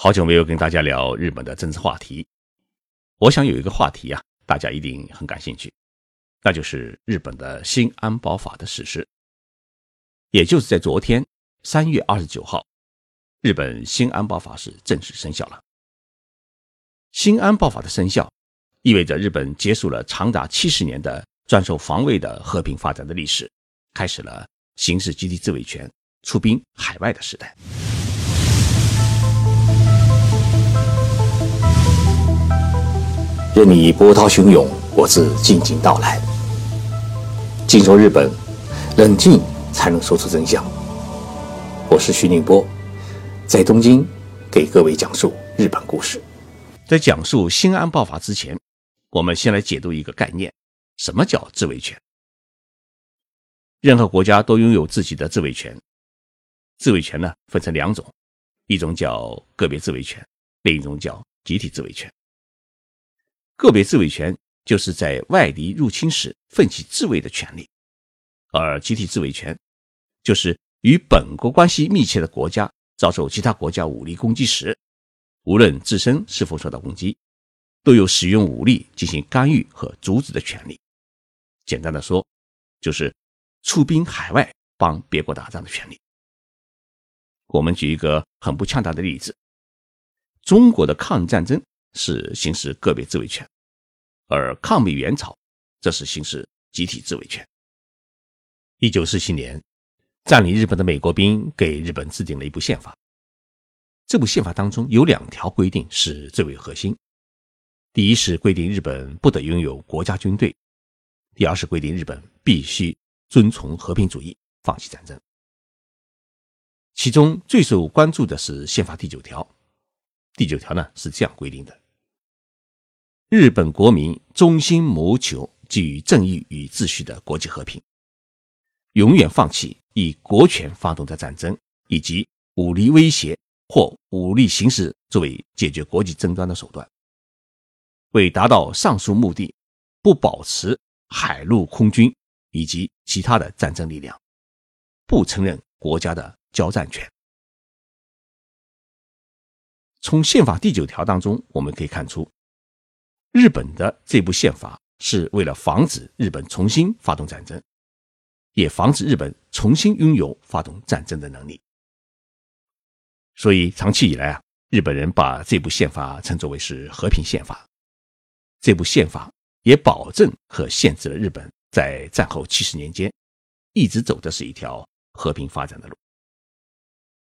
好久没有跟大家聊日本的政治话题，我想有一个话题啊，大家一定很感兴趣，那就是日本的新安保法的实施。也就是在昨天三月二十九号，日本新安保法是正式生效了。新安保法的生效，意味着日本结束了长达七十年的专守防卫的和平发展的历史，开始了行使集体自卫权、出兵海外的时代。任你波涛汹涌，我自静静到来。静说日本，冷静才能说出真相。我是徐宁波，在东京给各位讲述日本故事。在讲述新安爆发之前，我们先来解读一个概念：什么叫自卫权？任何国家都拥有自己的自卫权。自卫权呢，分成两种，一种叫个别自卫权，另一种叫集体自卫权。个别自卫权就是在外敌入侵时奋起自卫的权利，而集体自卫权就是与本国关系密切的国家遭受其他国家武力攻击时，无论自身是否受到攻击，都有使用武力进行干预和阻止的权利。简单的说，就是出兵海外帮别国打仗的权利。我们举一个很不恰当的例子：中国的抗日战争。是行使个别自卫权，而抗美援朝则是行使集体自卫权。一九四七年，占领日本的美国兵给日本制定了一部宪法。这部宪法当中有两条规定是最为核心：第一是规定日本不得拥有国家军队；第二是规定日本必须遵从和平主义，放弃战争。其中最受关注的是宪法第九条。第九条呢是这样规定的：日本国民衷心谋求基于正义与秩序的国际和平，永远放弃以国权发动的战争以及武力威胁或武力行使作为解决国际争端的手段。为达到上述目的，不保持海陆空军以及其他的战争力量，不承认国家的交战权。从宪法第九条当中，我们可以看出，日本的这部宪法是为了防止日本重新发动战争，也防止日本重新拥有发动战争的能力。所以，长期以来啊，日本人把这部宪法称作为是和平宪法。这部宪法也保证和限制了日本在战后七十年间一直走的是一条和平发展的路。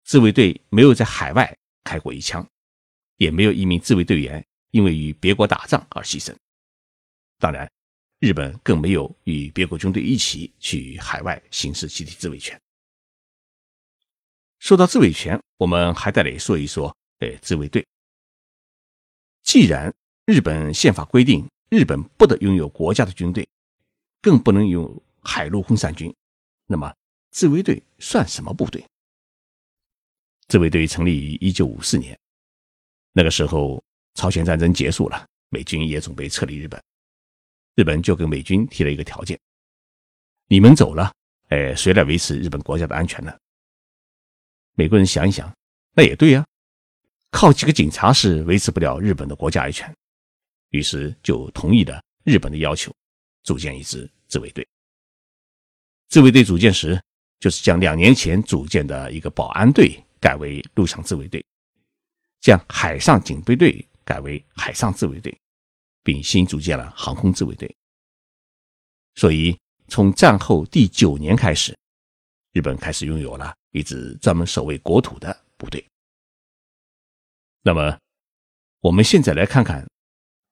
自卫队没有在海外开过一枪。也没有一名自卫队员因为与别国打仗而牺牲。当然，日本更没有与别国军队一起去海外行使集体自卫权。说到自卫权，我们还得来说一说，呃，自卫队。既然日本宪法规定日本不得拥有国家的军队，更不能有海陆空三军，那么自卫队算什么部队？自卫队成立于一九五四年。那个时候，朝鲜战争结束了，美军也准备撤离日本。日本就跟美军提了一个条件：你们走了，哎，谁来维持日本国家的安全呢？美国人想一想，那也对呀，靠几个警察是维持不了日本的国家安全。于是就同意了日本的要求，组建一支自卫队。自卫队组建时，就是将两年前组建的一个保安队改为陆上自卫队。将海上警备队改为海上自卫队，并新组建了航空自卫队。所以，从战后第九年开始，日本开始拥有了一支专门守卫国土的部队。那么，我们现在来看看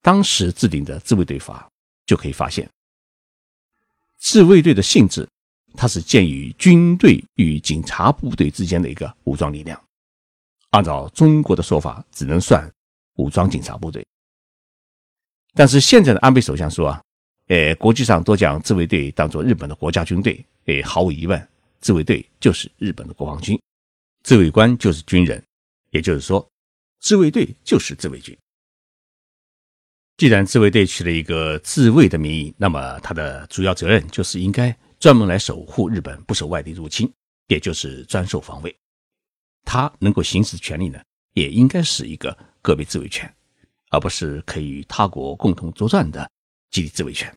当时制定的自卫队法，就可以发现，自卫队的性质，它是建于军队与警察部队之间的一个武装力量。按照中国的说法，只能算武装警察部队。但是现在的安倍首相说啊，呃，国际上都将自卫队当做日本的国家军队，诶，毫无疑问，自卫队就是日本的国防军，自卫官就是军人，也就是说，自卫队就是自卫军。既然自卫队取了一个自卫的名义，那么它的主要责任就是应该专门来守护日本不受外敌入侵，也就是专守防卫。他能够行使权利呢，也应该是一个个别自卫权，而不是可以与他国共同作战的集体自卫权。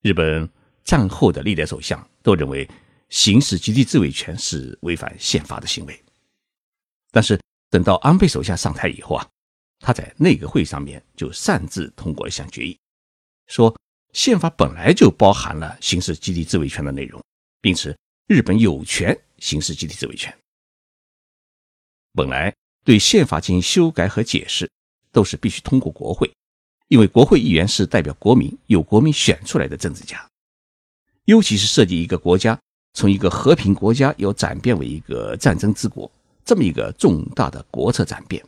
日本战后的历代首相都认为行使集体自卫权是违反宪法的行为，但是等到安倍首相上台以后啊，他在内阁会上面就擅自通过一项决议，说宪法本来就包含了行使集体自卫权的内容，并且日本有权行使集体自卫权。本来对宪法进行修改和解释，都是必须通过国会，因为国会议员是代表国民、由国民选出来的政治家。尤其是涉及一个国家从一个和平国家要转变为一个战争之国这么一个重大的国策转变，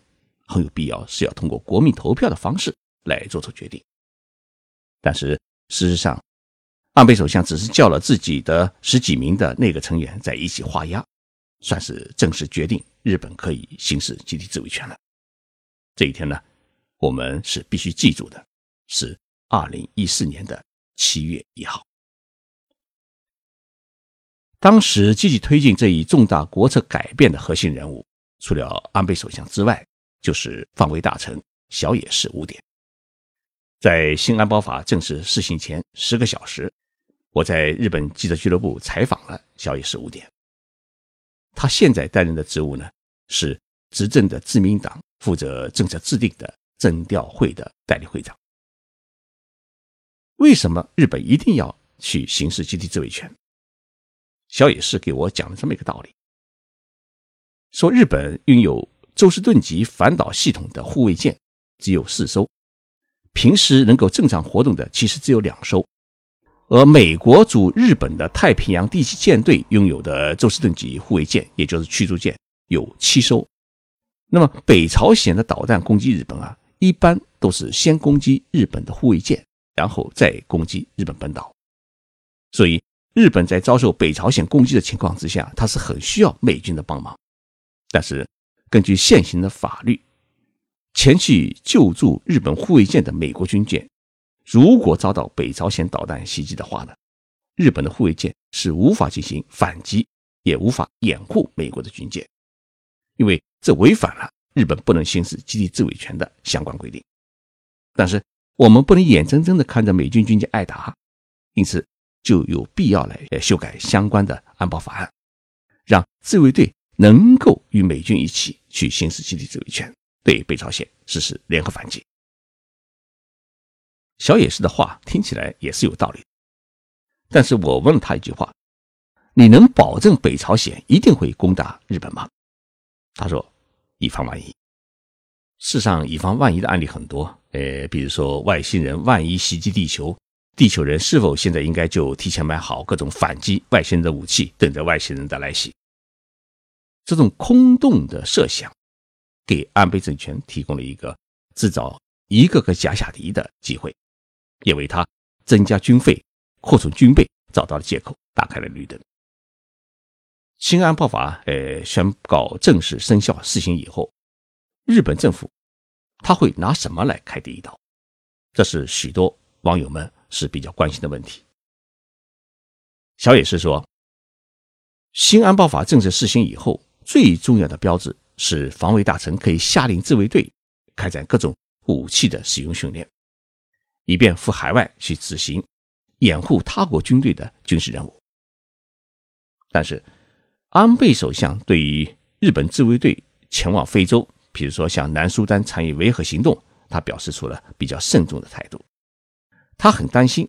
很有必要是要通过国民投票的方式来做出决定。但是事实上，安倍首相只是叫了自己的十几名的内阁成员在一起画押，算是正式决定。日本可以行使集体自卫权了。这一天呢，我们是必须记住的，是二零一四年的七月一号。当时积极推进这一重大国策改变的核心人物，除了安倍首相之外，就是防卫大臣小野氏五点。在新安保法正式施行前十个小时，我在日本记者俱乐部采访了小野氏五点。他现在担任的职务呢，是执政的自民党负责政策制定的政调会的代理会长。为什么日本一定要去行使集体自卫权？小野氏给我讲了这么一个道理：说日本拥有周士顿级反导系统的护卫舰只有四艘，平时能够正常活动的其实只有两艘。而美国驻日本的太平洋第七舰队拥有的宙斯盾级护卫舰，也就是驱逐舰，有七艘。那么北朝鲜的导弹攻击日本啊，一般都是先攻击日本的护卫舰，然后再攻击日本本岛。所以，日本在遭受北朝鲜攻击的情况之下，它是很需要美军的帮忙。但是，根据现行的法律，前去救助日本护卫舰的美国军舰。如果遭到北朝鲜导弹袭击的话呢，日本的护卫舰是无法进行反击，也无法掩护美国的军舰，因为这违反了日本不能行使基地自卫权的相关规定。但是我们不能眼睁睁地看着美军军舰挨打，因此就有必要来修改相关的安保法案，让自卫队能够与美军一起去行使基地自卫权，对北朝鲜实施联合反击。小野氏的话听起来也是有道理，但是我问了他一句话：“你能保证北朝鲜一定会攻打日本吗？”他说：“以防万一。”世上以防万一的案例很多，呃，比如说外星人万一袭击地球，地球人是否现在应该就提前买好各种反击外星人的武器，等着外星人的来袭？这种空洞的设想，给安倍政权提供了一个制造一个个假想敌的机会。也为他增加军费、扩充军备找到了借口，打开了绿灯。新安保法呃宣告正式生效施行以后，日本政府他会拿什么来开第一刀？这是许多网友们是比较关心的问题。小野是说，新安保法正式施行以后，最重要的标志是防卫大臣可以下令自卫队开展各种武器的使用训练。以便赴海外去执行掩护他国军队的军事任务。但是，安倍首相对于日本自卫队前往非洲，比如说向南苏丹参与维和行动，他表示出了比较慎重的态度。他很担心，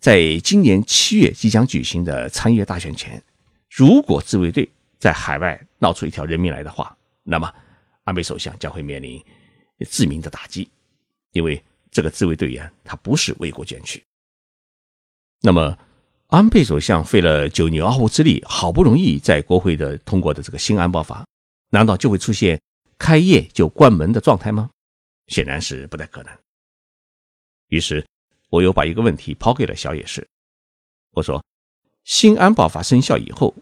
在今年七月即将举行的参议院大选前，如果自卫队在海外闹出一条人命来的话，那么安倍首相将会面临致命的打击，因为。这个自卫队员他不是为国捐躯。那么，安倍首相费了九牛二虎之力，好不容易在国会的通过的这个新安保法，难道就会出现开业就关门的状态吗？显然是不太可能。于是，我又把一个问题抛给了小野氏，我说：新安保法生效以后，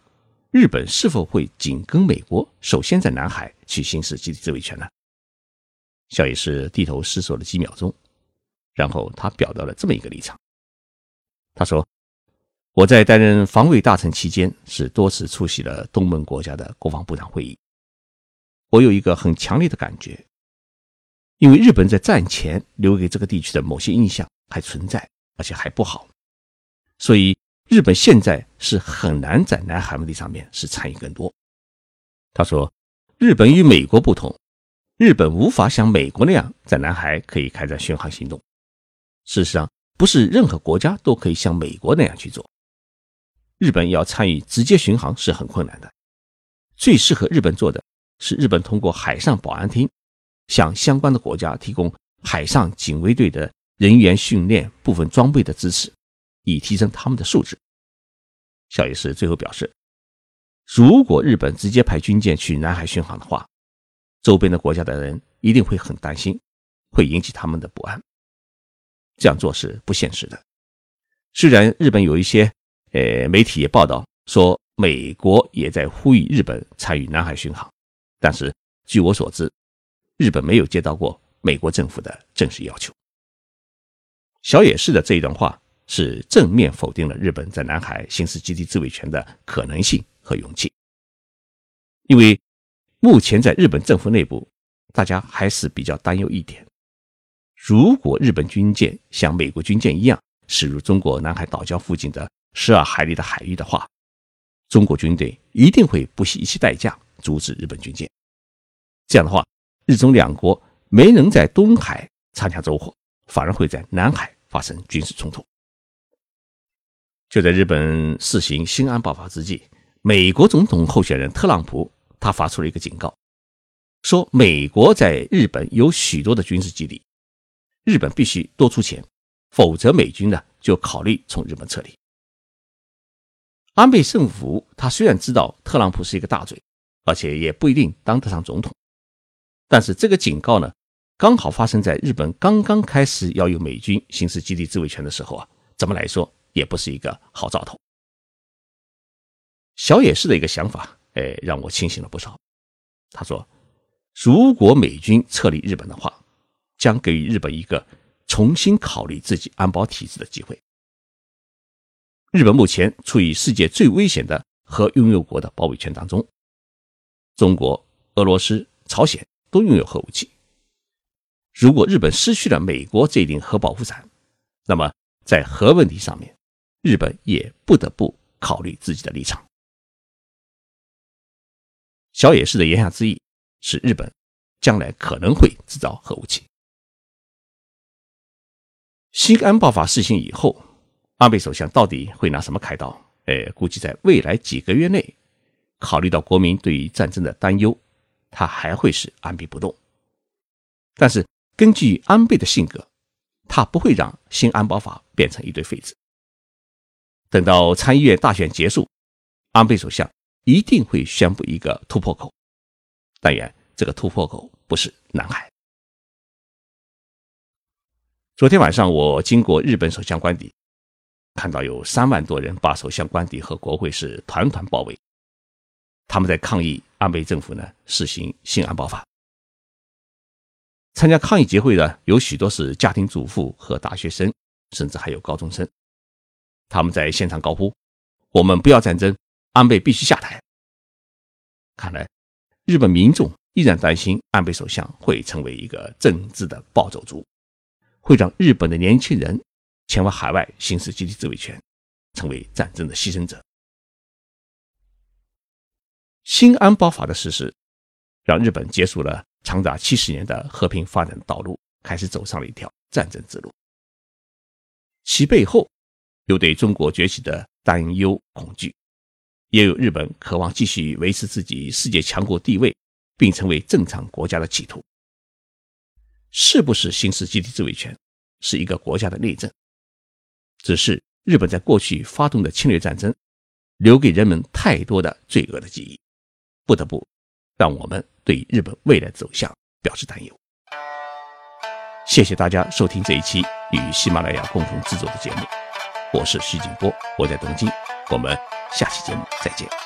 日本是否会紧跟美国，首先在南海去行使集体自卫权呢？小野氏低头思索了几秒钟。然后他表达了这么一个立场，他说：“我在担任防卫大臣期间，是多次出席了东盟国家的国防部长会议。我有一个很强烈的感觉，因为日本在战前留给这个地区的某些印象还存在，而且还不好，所以日本现在是很难在南海问题上面是参与更多。他说，日本与美国不同，日本无法像美国那样在南海可以开展巡航行动。事实上，不是任何国家都可以像美国那样去做。日本要参与直接巡航是很困难的。最适合日本做的是，日本通过海上保安厅向相关的国家提供海上警卫队的人员训练、部分装备的支持，以提升他们的素质。小野寺最后表示，如果日本直接派军舰去南海巡航的话，周边的国家的人一定会很担心，会引起他们的不安。这样做是不现实的。虽然日本有一些呃媒体也报道说。美国也在呼吁日本参与南海巡航，但是据我所知，日本没有接到过美国政府的正式要求。小野氏的这一段话是正面否定了日本在南海行使基地自卫权的可能性和勇气，因为目前在日本政府内部，大家还是比较担忧一点：如果日本军舰像美国军舰一样驶入中国南海岛礁附近的十二海里的海域的话，中国军队一定会不惜一切代价阻止日本军舰。这样的话，日中两国没能在东海擦枪走火，反而会在南海发生军事冲突。就在日本试行新安保法之际，美国总统候选人特朗普他发出了一个警告，说美国在日本有许多的军事基地，日本必须多出钱，否则美军呢就考虑从日本撤离。安倍政府他虽然知道特朗普是一个大嘴，而且也不一定当得上总统，但是这个警告呢，刚好发生在日本刚刚开始要有美军行使基地自卫权的时候啊，怎么来说也不是一个好兆头。小野氏的一个想法，哎，让我清醒了不少。他说，如果美军撤离日本的话，将给予日本一个重新考虑自己安保体制的机会。日本目前处于世界最危险的核拥有国的包围圈当中，中国、俄罗斯、朝鲜都拥有核武器。如果日本失去了美国这顶核保护伞，那么在核问题上面，日本也不得不考虑自己的立场。小野氏的言下之意是，日本将来可能会制造核武器。新安爆发事情以后。安倍首相到底会拿什么开刀？哎，估计在未来几个月内，考虑到国民对于战争的担忧，他还会是按兵不动。但是根据安倍的性格，他不会让新安保法变成一堆废纸。等到参议院大选结束，安倍首相一定会宣布一个突破口。但愿这个突破口不是南海。昨天晚上我经过日本首相官邸。看到有三万多人把首相官邸和国会是团团包围，他们在抗议安倍政府呢实行新安保法。参加抗议集会的有许多是家庭主妇和大学生，甚至还有高中生。他们在现场高呼：“我们不要战争，安倍必须下台。”看来，日本民众依然担心安倍首相会成为一个政治的暴走族，会让日本的年轻人。前往海外行使集体自卫权，成为战争的牺牲者。新安保法的实施，让日本结束了长达七十年的和平发展道路，开始走上了一条战争之路。其背后，有对中国崛起的担忧恐惧，也有日本渴望继续维持自己世界强国地位，并成为正常国家的企图。是不是行使集体自卫权，是一个国家的内政。只是日本在过去发动的侵略战争，留给人们太多的罪恶的记忆，不得不让我们对日本未来走向表示担忧。谢谢大家收听这一期与喜马拉雅共同制作的节目，我是徐景波，我在东京，我们下期节目再见。